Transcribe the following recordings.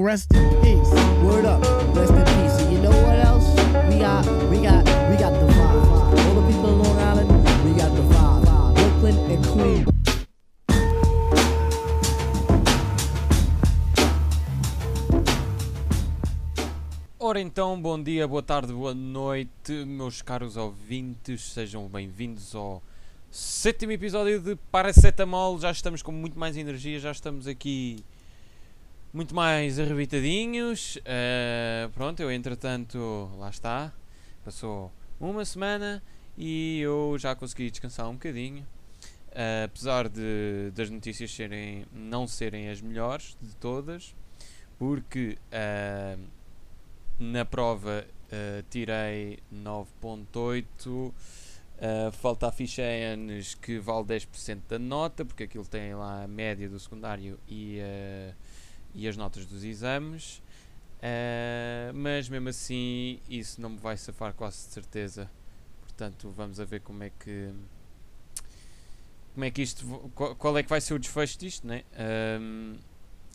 Rest in peace. Word up. Rest in peace. And you know what else? We got, we got, we got the vibe. All the people in Long Island, we got the vibe. Brooklyn and Queens. Ora então, bom dia, boa tarde, boa noite, meus caros ouvintes, sejam bem-vindos ao sétimo episódio de Paracetamol. Já estamos com muito mais energia, já estamos aqui muito mais arrebitadinhos. Uh, pronto, eu entretanto, lá está, passou uma semana e eu já consegui descansar um bocadinho. Uh, apesar de, das notícias serem, não serem as melhores de todas, porque uh, na prova uh, tirei 9.8. Uh, falta a ficha ENES que vale 10% da nota, porque aquilo tem lá a média do secundário e, e as notas dos exames. mas mesmo assim, isso não me vai safar quase de certeza. Portanto, vamos a ver como é que. Como é que isto. Qual, é que vai ser o desfecho disto, né? Um,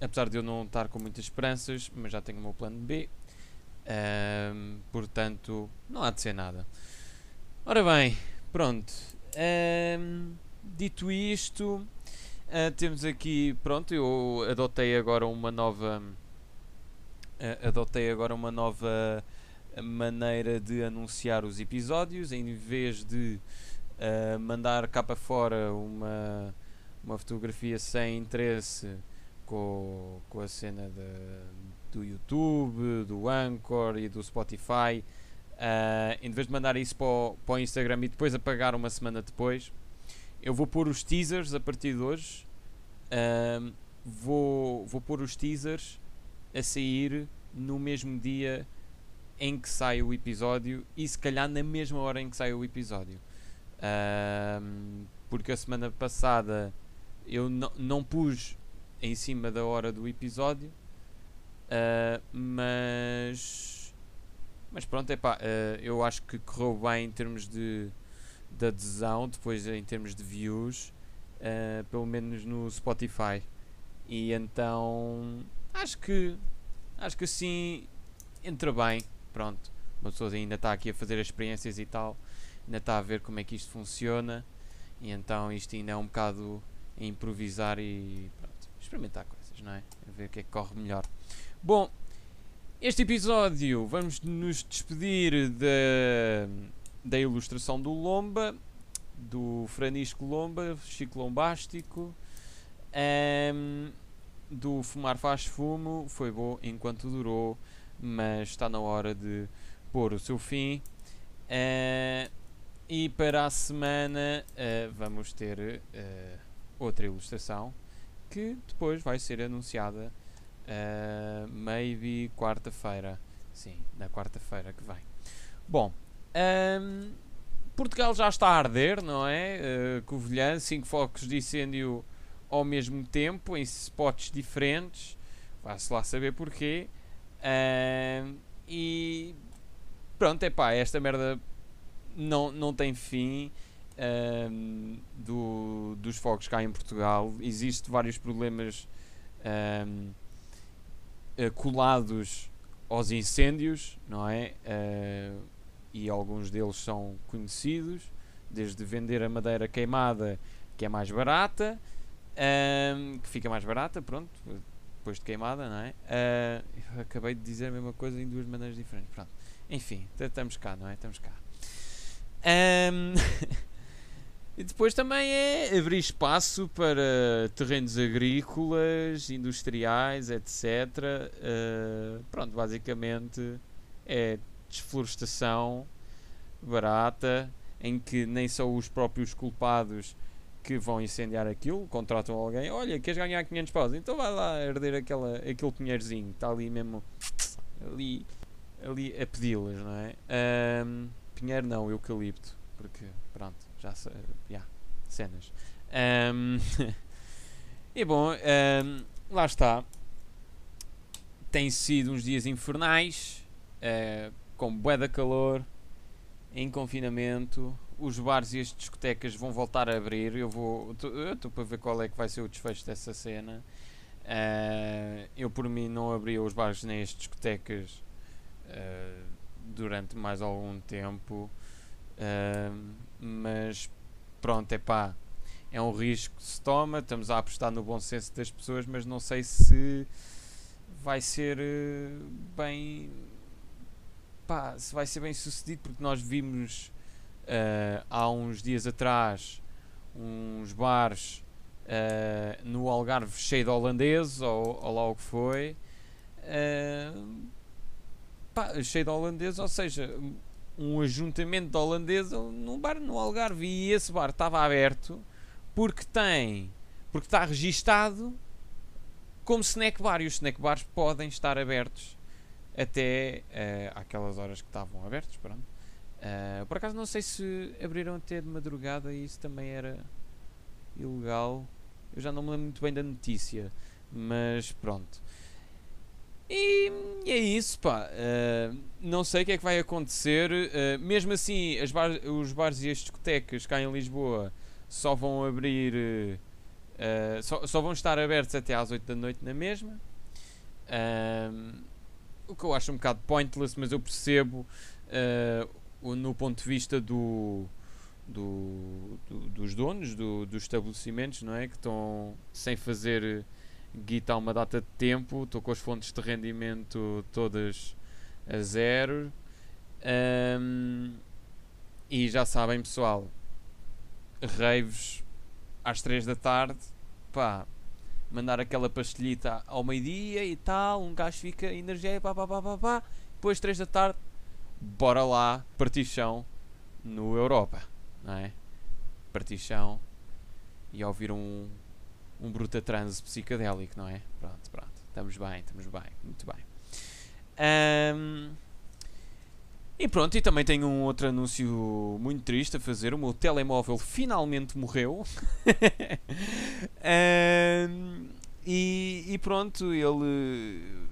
apesar de eu não estar com muitas esperanças, mas já tenho o meu plano B. Um, portanto, não há de ser nada. Ora bem, pronto. Um, dito isto, uh, temos aqui, pronto, eu adotei agora uma nova. Uh, adotei agora uma nova maneira de anunciar os episódios. Em vez de uh, mandar cá para fora uma, uma fotografia sem interesse com, com a cena de do YouTube, do Anchor e do Spotify. Em vez de mandar isso para o, para o, Instagram e depois apagar uma semana depois, eu vou pôr os teasers a partir de hoje. Uh, vou, vou pôr os teasers a sair no mesmo dia em que sai o episódio e se calhar na mesma hora em que sai o episódio. Uh, porque a semana passada eu não pus em cima da hora do episódio Uh, mas. Mas pronto, epá, uh, eu acho que correu bem em termos de, de adesão, depois em termos de views, uh, pelo menos no Spotify. E então acho que acho que assim entra bem. Pronto, uma pessoa ainda está aqui a fazer experiências e tal, ainda está a ver como é que isto funciona. E então isto ainda é um bocado a improvisar e pronto, experimentar coisas, não é? A ver o que é que corre melhor. Bom, este episódio vamos nos despedir da, da ilustração do Lomba, do Franisco Lomba, Chico Lombástico, um, do Fumar Faz Fumo, foi bom enquanto durou, mas está na hora de pôr o seu fim. Uh, e para a semana uh, vamos ter uh, outra ilustração que depois vai ser anunciada maybe quarta-feira. Sim, na quarta-feira que vem. Bom, um, Portugal já está a arder, não é? Uh, Covilhã, 5 focos de incêndio ao mesmo tempo, em spots diferentes. Vá-se lá saber porquê. E pronto, é pá, esta merda não, não tem fim. Um, do, dos fogos cá em Portugal. Existem vários problemas um, uh, colados aos incêndios, não é? Uh, e alguns deles são conhecidos, desde vender a madeira queimada, que é mais barata, uh, que fica mais barata, pronto, depois de queimada, não é? Uh, acabei de dizer a mesma coisa em duas maneiras diferentes, pronto. Enfim, estamos cá, não é? Estamos cá. Um, E depois também é abrir espaço para terrenos agrícolas, industriais, etc. Uh, eh, pronto, basicamente é desflorestação barata, em que nem são os próprios culpados que vão incendiar aquilo, contratam alguém, olha, queres ganhar 500 paus? Então vai lá herder aquela, aquele pinheirozinho, está ali mesmo, ali, ali a pedi-las, não é? Um, pinheiro não, eucalipto, porque pronto já yeah, cenas. Um, e bom, um, lá está. Tem sido uns dias infernais, uh, com bué de calor, em confinamento. Os bares e as discotecas vão voltar a abrir. Eu vou, estou para ver qual é que vai ser o desfecho dessa cena. Uh, eu por mim não abria os bares nem as discotecas uh, durante mais algum tempo, uh, mas pronto, é pá, é um risco que se toma. Estamos a apostar no bom senso das pessoas, mas não sei se vai ser bem pá, se vai ser bem sucedido, porque nós vimos há uns dias atrás uns bares uh, no Algarve cheio de holandeses, ou, ou lá o que foi. Uh, pá, cheio de holandeses, ou seja, um ajuntamento de holandeses num bar no Algarve. E esse bar estava aberto porque tem, porque está registado como snack bar. E os snack bars podem estar abertos até uh, aquelas horas que estavam abertos. Pronto. Uh, por acaso não sei se abriram até de madrugada e isso também era ilegal. Eu já não me lembro muito bem da notícia, mas pronto. E, é isso, pá. Uh, não sei o que é que vai acontecer. Uh, mesmo assim, bar, os bares e as discotecas cá em Lisboa só vão abrir. Só, só, vão estar abertos até às 8 da noite na mesma. O que eu acho um bocado pointless, mas eu percebo no ponto de vista do, do, do, dos donos do, dos estabelecimentos, não é? Que estão sem fazer guita há uma data de tempo, estou com as fontes de rendimento todas a zero. Um, e já sabem, pessoal, raves às 3 da tarde, pá, mandar aquela pastelhita ao meio-dia e tal, um gajo fica energia, pá, pá, pá, pá, pá, depois 3 da tarde, bora lá, partição no Europa não é? Partição e ouvir um, um bruta transe psicadélico, não é? Pronto, pronto. Estamos bem, estamos bem, muito bem. Um, e pronto, e também tenho um outro anúncio muito triste a fazer. O meu telemóvel finalmente morreu. um, e, e, pronto, ele.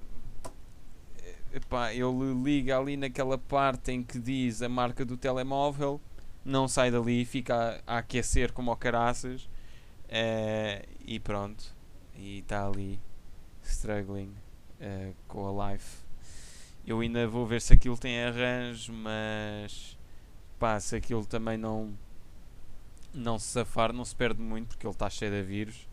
Epá, ele liga ali naquela parte em que diz a marca do telemóvel não sai dali, fica a, a aquecer como ao caraças uh, e pronto. E está ali struggling uh, com a life. Eu ainda vou ver se aquilo tem arranjo, mas pá, se aquilo também não não se safar, não se perde muito porque ele está cheio de vírus.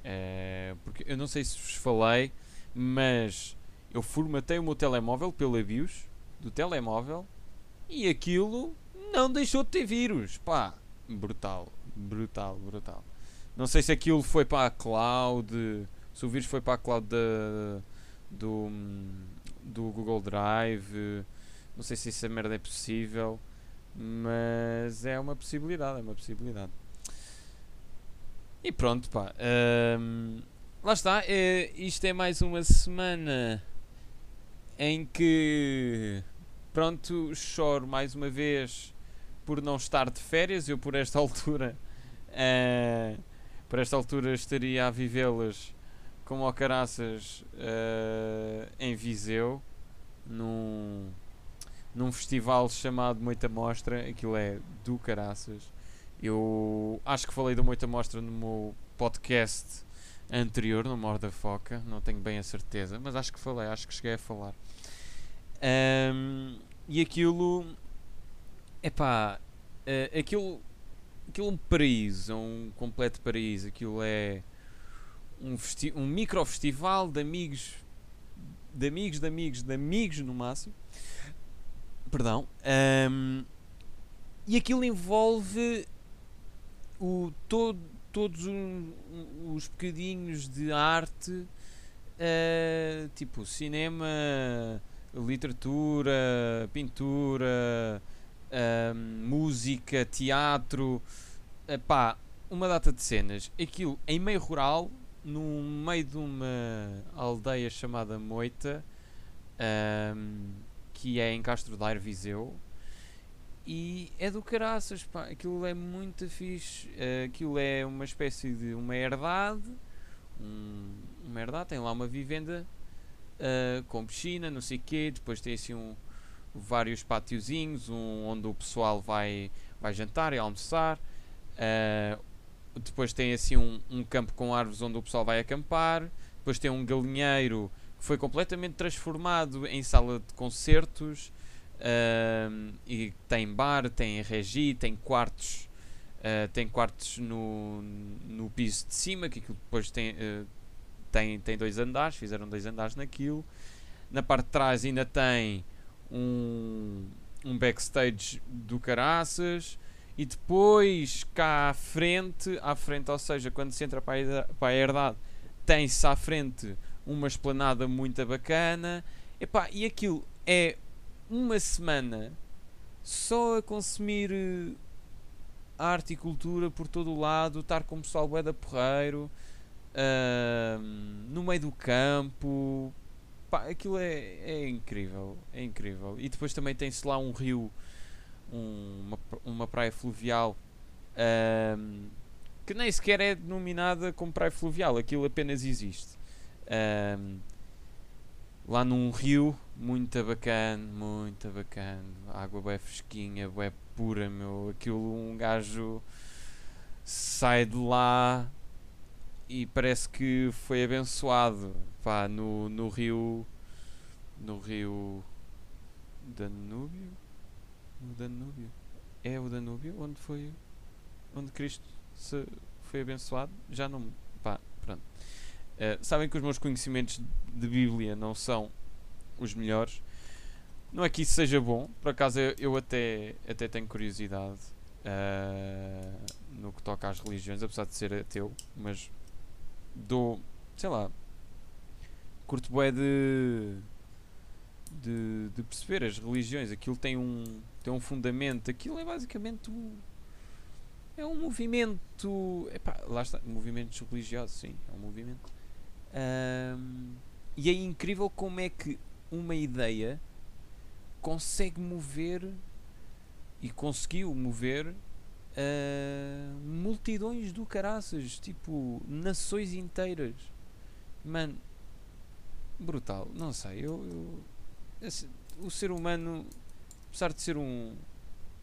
Uh, porque eu não sei se vos falei, mas eu formatei o meu telemóvel pelo BIOS do telemóvel e aquilo não deixou de ter vírus. Pá, brutal, brutal, brutal. Não sei se aquilo foi para a cloud, se o vírus foi para a cloud da, do, do Google Drive. Não sei se essa merda é possível, mas é uma possibilidade, é uma possibilidade. E pronto, pá. Um, lá está. É, isto é mais uma semana em que pronto, choro mais uma vez por não estar de férias, eu por esta altura uh, por esta altura estaria a vivê-las como ao caraças uh, em Viseu num, num festival chamado Moita Mostra, aquilo é do caraças. Eu acho que falei do Moita Mostra no meu podcast anterior, no Morda Foca, não tenho bem a certeza, mas acho que falei, acho que cheguei a falar. Um, e aquilo Epá, uh, aquilo, aquilo é um paraíso, é um completo paraíso. Aquilo é um, um micro festival de amigos, de amigos, de amigos, de amigos no máximo. Perdão. Um, e aquilo envolve o, todo, todos um, os bocadinhos de arte, uh, tipo cinema, literatura, pintura música, teatro, pá, uma data de cenas. Aquilo em meio rural, no meio de uma aldeia chamada Moita, um, que é em Castro Daire, Viseu. E é do caraças, pá. Aquilo é muito fixe. Uh, aquilo é uma espécie de uma herdade. Um, uma herdade, tem lá uma vivenda uh, com piscina, não sei o quê. Depois tem assim um, vários pátiozinhos, um, onde o pessoal vai, vai jantar e almoçar. Uh, depois tem assim um, um, campo com árvores onde o pessoal vai acampar. depois tem um galinheiro foi completamente transformado em sala de concertos ahm, e tem bar, tem regi, tem quartos, ah, tem quartos no, no piso de cima, que depois tem, ah, tem, tem dois andares, fizeram dois andares naquilo. Na parte de trás ainda tem um, um backstage do caraças. E depois cá à frente, à frente, ou seja, quando se entra para a herdade, tem-se à frente uma esplanada muito bacana. Epá, e aquilo é uma semana só a consumir eh, arte e cultura por todo o lado, estar com o pessoal bué da porreiro, ahm, no meio do campo. Pá, aquilo é, é incrível, é incrível. E depois também tem-se lá um rio, um- uma, uma praia fluvial, que nem sequer é denominada como praia fluvial, aquilo apenas existe. Ahm, lá num rio, muito bacana, muito bacana, água bem fresquinha, bem pura, meu, aquilo um gajo sai de lá e parece que foi abençoado, pá, no, no rio, no rio Danúbio, no Danúbio, é o Danúbio, onde foi, onde Cristo se foi abençoado, já não, pá, pronto. Eh, sabem que os meus conhecimentos de Bíblia não são os melhores. Não é que isso seja bom, por acaso eu, eu até, até tenho curiosidade eh, no que toca às religiões, apesar de ser ateu, mas dou, sei lá, curto bué de, de, de perceber as religiões. Aquilo tem um, tem um fundamento, aquilo é basicamente um, é um movimento, epá, lá está, movimentos religiosos, sim, é um movimento. Ahm, e é incrível como é que uma ideia consegue mover e conseguiu mover ah, multidões do caraças, tipo nações inteiras. Mano, brutal, não sei, eu, eu- esse- o ser humano, apesar de ser um,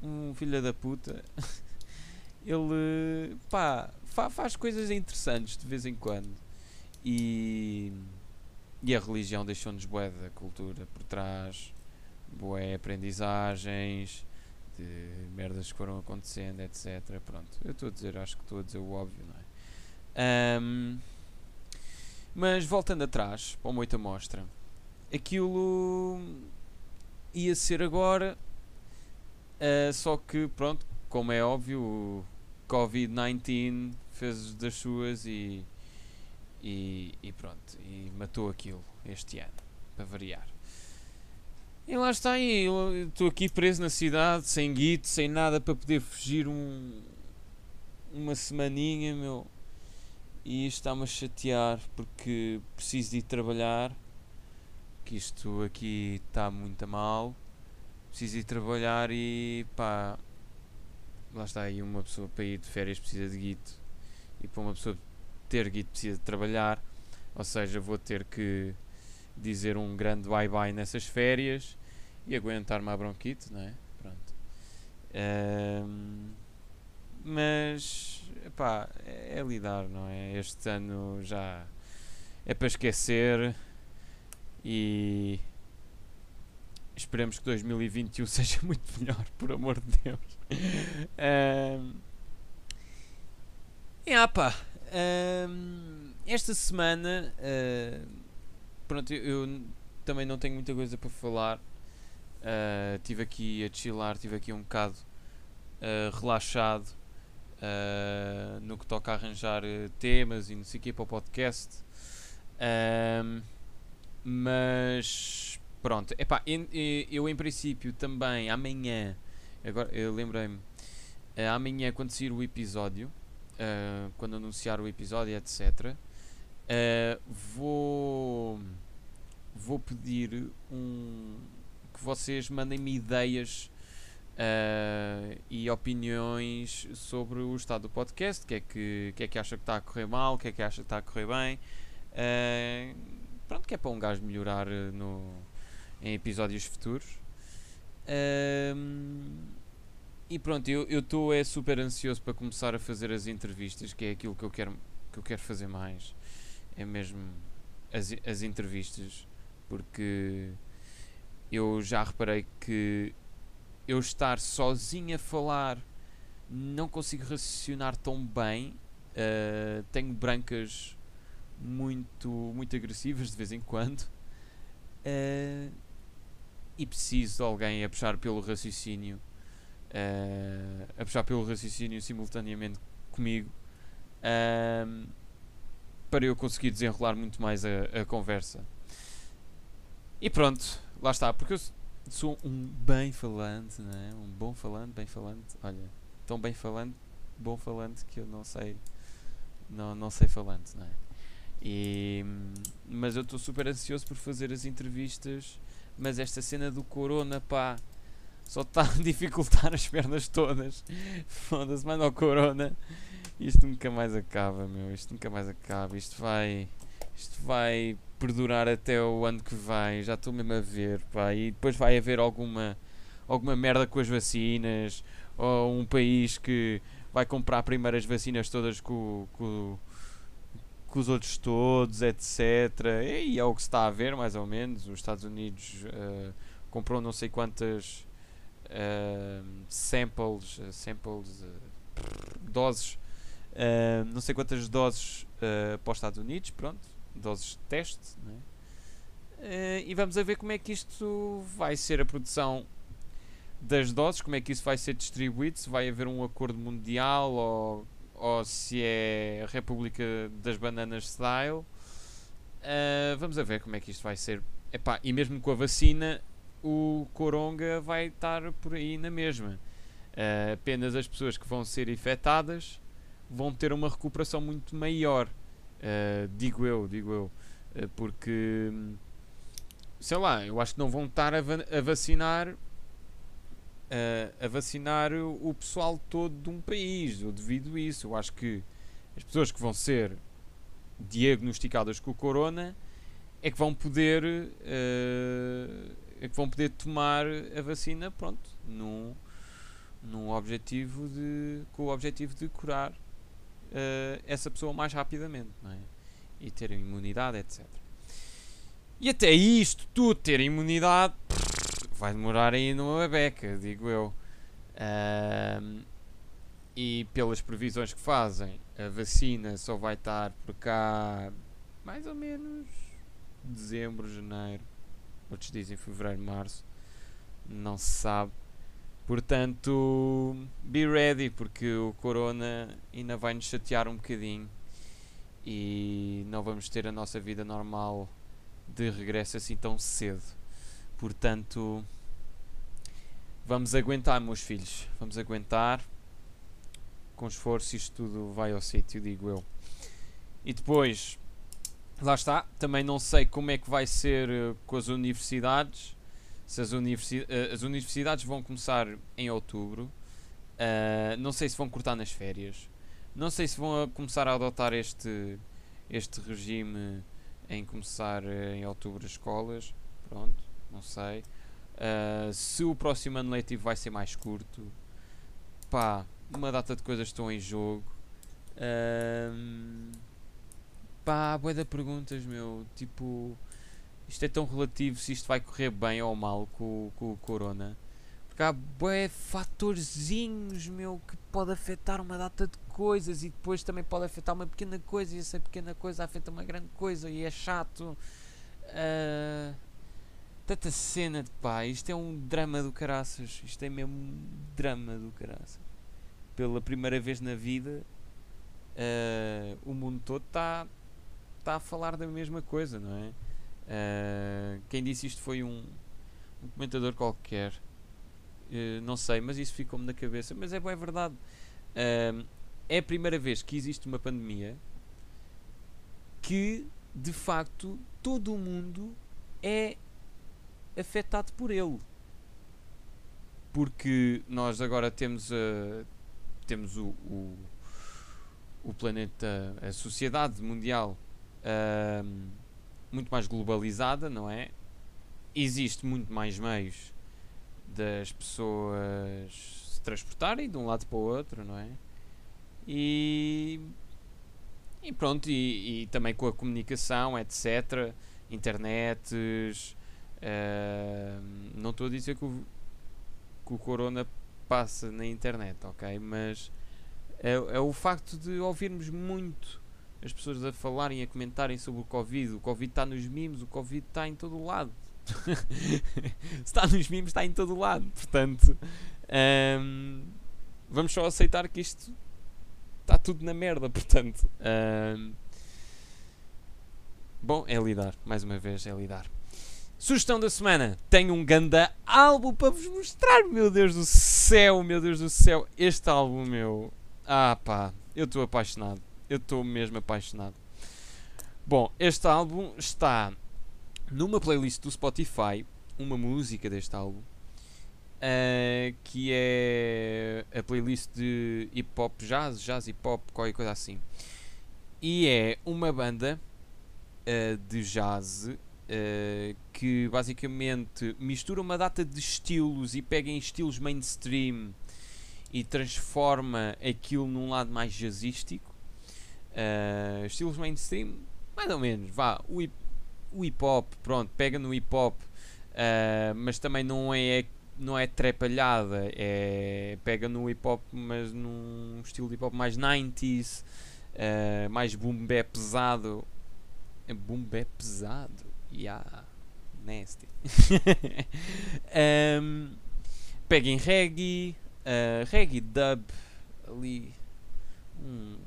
um filho da puta, ele pá, fa- faz coisas interessantes de vez em quando. E, e a religião deixou-nos bué da cultura por trás, bué aprendizagens, de merdas que foram acontecendo, etc. Pronto, eu estou a dizer, acho que estou a dizer o óbvio, não é? Ahm, mas voltando atrás, para o Moita Mostra, aquilo ia ser agora, ah, só que, pronto, como é óbvio, o Covid-19 fez das suas e, e, e pronto, e matou aquilo este ano, para variar. E lá está aí, estou aqui preso na cidade, sem guito, sem nada para poder fugir um, uma semaninha, meu. E isto está-me a chatear porque preciso de ir trabalhar, que isto aqui está muito mal. Preciso ir trabalhar e pá, lá está aí uma pessoa para ir de férias precisa de guito e para uma pessoa ter guito precisa de trabalhar ou seja vou ter que dizer um grande bye bye nessas férias e aguentar-me a bronquite não é? pronto Ahm, mas pá, é, é lidar não é? este ano já é para esquecer e esperemos que 2021 seja muito melhor, por amor de Deus. Ahm, e ah pá, ahm, esta semana, ah, pronto, eu, eu também não tenho muita coisa para falar. Estive aqui a chilar, estive aqui um bocado ah, relaxado ah, no que toca a arranjar ah, temas e não sei o que para o podcast. Ahm, mas pronto, epá, eh, eu em princípio também amanhã, agora eu lembrei-me, amanhã quando sair o episódio, eh, quando anunciar o episódio, etc., eh, vou vou pedir um que vocês mandem-me ideias eh, e opiniões sobre o estado do podcast, o que é que, que é que acha que está a correr mal, o que é que acha que está a correr bem. Eh, pronto, que é para um gajo melhorar no, em episódios futuros. Ahm, e pronto, eu estou é super ansioso para começar a fazer as entrevistas, que é aquilo que eu quero, que eu quero fazer mais. É mesmo as, as entrevistas, porque eu já reparei que eu estar sozinho a falar não consigo raciocinar tão bem. Uh, tenho brancas muito, muito agressivas de vez em quando. Uh, e preciso de alguém a puxar pelo raciocínio. Uh, a puxar pelo raciocínio simultaneamente comigo. para eu conseguir desenrolar muito mais a, a conversa. E pronto, lá está. Porque eu sou um bem falante, não é? Um bom falante, bem falante. Olha, tão bem falante, bom falante que eu não sei, não, não sei falante, não é? E, mas eu estou super ansioso por fazer as entrevistas. Mas esta cena do Corona, pá, só está a dificultar as pernas todas. Foda-se, manda ao Corona. Isto nunca mais acaba, meu. Isto nunca mais acaba. Isto vai. Isto vai perdurar até o ano que vem. Já estou mesmo a ver, pá. E depois vai haver alguma. Alguma merda com as vacinas. Ou um país que vai comprar primeiras vacinas todas com, com, com os outros todos, etc. E é o que se está a ver, mais ou menos. Os Estados Unidos uh, comprou não sei quantas uh, samples, uh, samples doses, não sei quantas doses para os Estados Unidos, pronto, doses de teste. É? e vamos a ver como é que isto vai ser a produção das doses, como é que isso vai ser distribuído, se vai haver um acordo mundial ou ou se é a República das Bananas Style. Uh, vamos a ver como é que isto vai ser. Epá, e mesmo com a vacina, o Coronga vai estar por aí na mesma. Uh, apenas as pessoas que vão ser infectadas vão ter uma recuperação muito maior. Uh, digo eu, digo eu. porque, sei lá, eu acho que não vão estar a, va a vacinar a, a vacinar o, o, pessoal todo de um país. Eu devido isso. Eu acho que as pessoas que vão ser diagnosticadas com o corona é que vão poder uh, é que vão poder tomar a vacina pronto num, num objetivo de com o objetivo de curar uh, essa pessoa mais rapidamente não é? e ter imunidade etc e até isto tudo ter imunidade vai demorar aí numa beca, digo eu. E pelas previsões que fazem, a vacina só vai estar por cá mais ou menos dezembro, janeiro. Outros dizem fevereiro, março. Não se sabe. Portanto, be ready, porque o Corona ainda vai nos chatear um bocadinho e não vamos ter a nossa vida normal de regresso assim tão cedo. Portanto, vamos aguentar, meus filhos. Vamos aguentar. Com esforço, isto tudo vai ao sítio, digo eu. E depois, lá está. Também não sei como é que vai ser uh, com as universidades. Se as, universi uh, as universidades vão começar em outubro. Uh, não sei se vão cortar nas férias. Não sei se vão começar a adotar este, este regime em começar em outubro as escolas. Pronto não sei. Uh, se o próximo ano letivo vai ser mais curto, pá, uma data de coisas estão em jogo. Uh, pá, boa de perguntas, meu. Tipo, isto é tão relativo se isto vai correr bem ou mal com, com o Corona. Porque há bué fatorzinhos, meu, que pode afetar uma data de coisas e depois também pode afetar uma pequena coisa e essa pequena coisa afeta uma grande coisa e é chato. Uh, tanta cena de pá, isto é um drama do caraças, isto é mesmo um drama do caraças. Pela primeira vez na vida, uh, o mundo todo está tá a falar da mesma coisa, não é? Uh, quem disse isto foi um, um comentador qualquer, uh, não sei, mas isso ficou-me na cabeça. Mas é bem verdade, é a primeira vez que existe uma pandemia que de facto todo o mundo é afetado por ele. Porque nós agora temos, uh, temos o, o, o, planeta, a sociedade mundial muito mais globalizada, não é? Existe muito mais meios das pessoas se transportarem de um lado para o outro, não é? E, e pronto, e, e também com a comunicação, etc. Internets. Uh, não estou a dizer que o, que o Corona passa na internet, ok? Mas é, é o facto de ouvirmos muito as pessoas a falarem, a comentarem sobre o Covid. O Covid está nos mimos, o Covid está em todo o lado. Se está nos mimos, está em todo o lado. Portanto, um, vamos só aceitar que isto está tudo na merda. Portanto, um, bom, é lidar. Mais uma vez, é lidar. Sugestão da semana: tenho um ganda álbum para vos mostrar. Meu Deus do céu, meu Deus do céu. Este álbum, meu. Ah, pá, eu estou apaixonado. Eu estou mesmo apaixonado. Bom, este álbum está numa playlist do Spotify, uma música deste álbum, uh, que é a playlist de hip hop jazz, jazz hip hop, qualquer coisa assim. E é uma banda uh, de jazz uh, que basicamente mistura uma data de estilos e pega em estilos mainstream e transforma aquilo num lado mais jazzístico. Uh, estilos mainstream, mais ou menos, vá, o hip, o hip hop, pronto, pega no hip hop, uh, mas também não é não é trepalhada, é pega no hip hop, mas num estilo de hip hop mais 90s, uh, mais boom bap pesado. É boom bap pesado, yeah, nasty. um, pega em reggae, reggae dub ali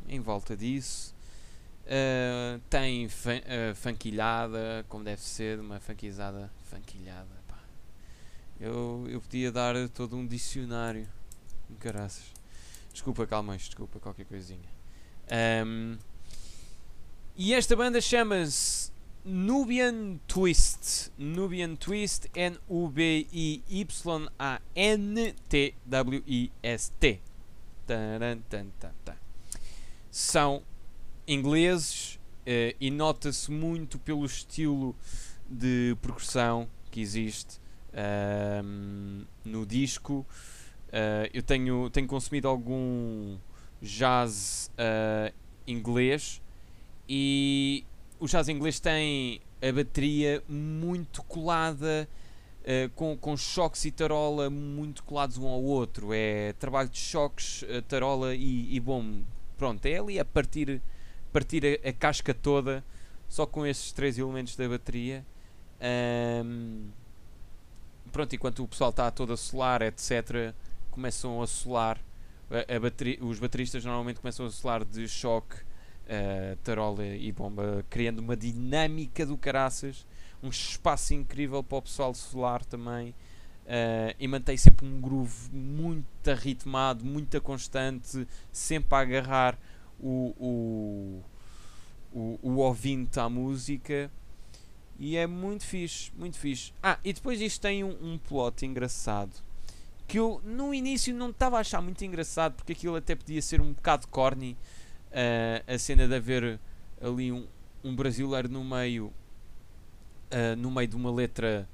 em volta disso. Uh, tem fun, uh, funkilhada, como deve ser, uma funkizada funkilhada. Pá. Eu, eu podia dar todo um dicionário. Caraças. Desculpa, calma, desculpa, qualquer coisinha. Um, e esta banda chama-se Nubian Twist. Nubian Twist, N-U-B-I-Y-A-N-T-W-I-S-T. São ingleses uh, e nota-se muito pelo estilo de progressão que existe uh, no disco. Uh, eu tenho, tenho consumido algum jazz eh, inglês e o jazz inglês tem a bateria muito colada uh, com, com choques e tarola muito colados um ao outro. É trabalho de choques, tarola e, e bom. Pronto, é ali a partir, partir a, a, casca toda só com esses três elementos da bateria. Um, pronto, enquanto o pessoal está todo a solar, etc., começam a solar. A, a os bateristas normalmente começam a solar de choque uh, tarola e bomba, criando uma dinâmica do caraças, um espaço incrível para o pessoal solar também. Uh, e mantém sempre um groove muito ritmado, muito constante, sempre a agarrar o, o, o, o ouvinte à música. E é muito fixe, muito fixe. Ah, e depois isto tem um, um plot engraçado. Que eu no início não estava a achar muito engraçado, porque aquilo até podia ser um bocado corny uh, a cena de haver ali um, um brasileiro no meio uh, no meio de uma letra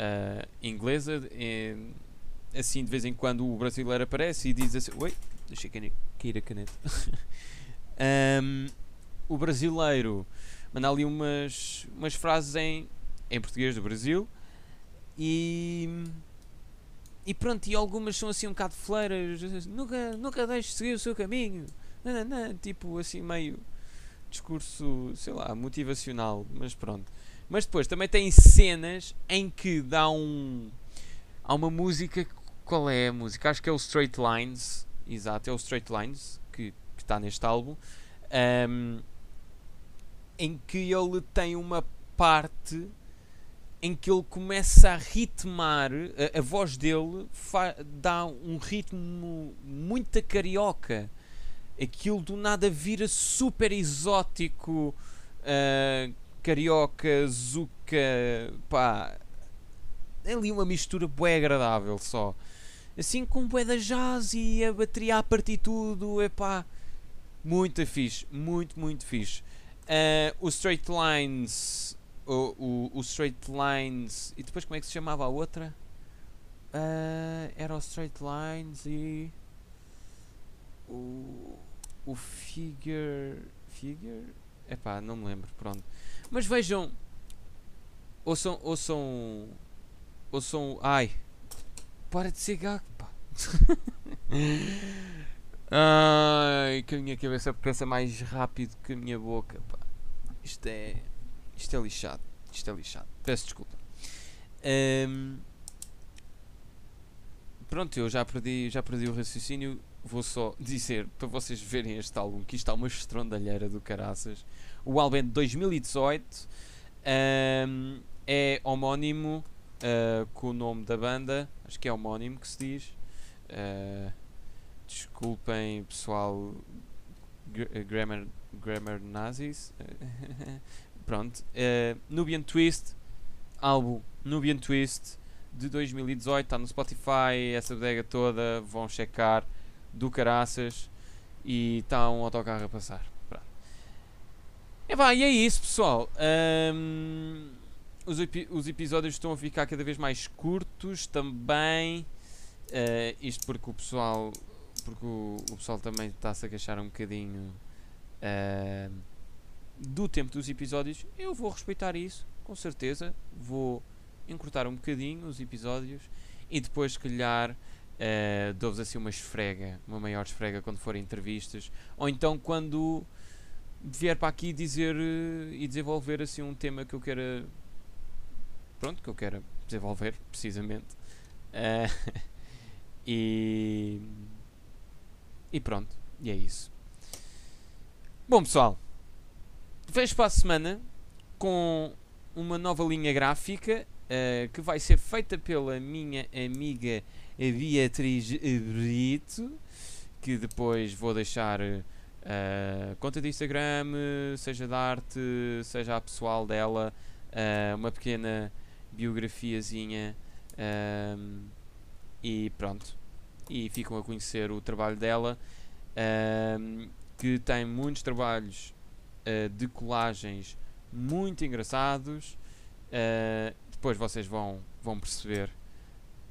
uh, inglesa e, assim de vez em quando o brasileiro aparece e diz assim oi deixei cair a caneta um, o brasileiro manda ali umas, umas frases em, em português do Brasil e e pronto, e algumas são assim um bocado fleiras, nunca, nunca deixes de seguir o seu caminho, nananã, tipo assim meio discurso, sei lá, motivacional, mas pronto. Mas depois também tem cenas em que dá um. Há uma música. Qual é a música? Acho que é o Straight Lines. Exato, é o Straight Lines que, está neste álbum. Um, em que ele tem uma parte em que ele começa a ritmar, a, a voz dele dá um ritmo muito carioca aquilo do nada vira super exótico, uh, carioca, zuca, pá. É ali uma mistura bué agradável só. Assim com bué da jazz e a bateria a partir tudo, é pá. Muito fixe, muito, muito fixe. Uh, o Straight Lines, o, o, o, Straight Lines, e depois como é que se chamava a outra? Uh, era o Straight Lines e o o Figure Figure? Epá, não me lembro, pronto. Mas vejam. Ouçam. Ouçam. Ouçam. Ai. Para de ser gago, pá. Ai, que a minha cabeça pensa mais rápido que a minha boca, pá. Isto é. Isto é lixado. Isto é lixado. Peço desculpa. Ahm, pronto, eu já perdi, já perdi o raciocínio. Vou só dizer para vocês verem este álbum que isto está uma estrondalheira do caraças. O álbum é de 2018. ahm, é homónimo ah, com o nome da banda. Acho que é homónimo que se diz. Ah, desculpem, pessoal. gr- Grammar, grammar nazis. Pronto. ah, Nubian Twist. Álbum Nubian Twist de 2018. Está no Spotify. Essa bodega toda. Vão checar. Do caraças. E está um autocarro a passar. Pronto. E, pá, e é isso, pessoal. Ahm, os, os episódios estão a ficar cada vez mais curtos também. Ah, isto porque o pessoal. Porque o, o pessoal também está-se a queixar um bocadinho ahm, do tempo dos episódios. Eu vou respeitar isso, com certeza. Vou encurtar um bocadinho os episódios e depois, se calhar, uh, dou-vos assim uma esfrega, uma maior esfrega quando forem entrevistas, ou então quando vier para aqui dizer eh, e desenvolver assim um tema que eu queira pronto, que eu queira desenvolver precisamente. Eh, e e pronto, e é isso. Bom pessoal vejo para a semana com uma nova linha gráfica que vai ser feita pela minha amiga Beatriz Brito, que depois vou deixar eh, a conta de Instagram, eh, seja da arte, seja a pessoal dela, eh, uma pequena biografiazinha ehm, e pronto. E ficam a conhecer o trabalho dela, ehm, que tem muitos trabalhos eh, de colagens muito engraçados. eh, depois vocês vão, vão perceber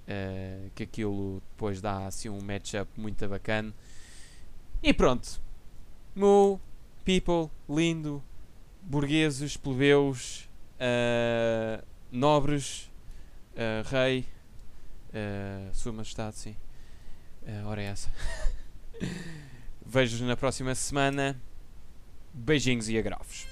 eh, que aquilo depois dá assim um matchup muito bacana. E pronto. Mu, people, lindo, burgueses, plebeus, eh, nobres, eh, rei, sua majestade, sim. Eh, ora é essa. Vejo-vos na próxima semana. Beijinhos e agrafos.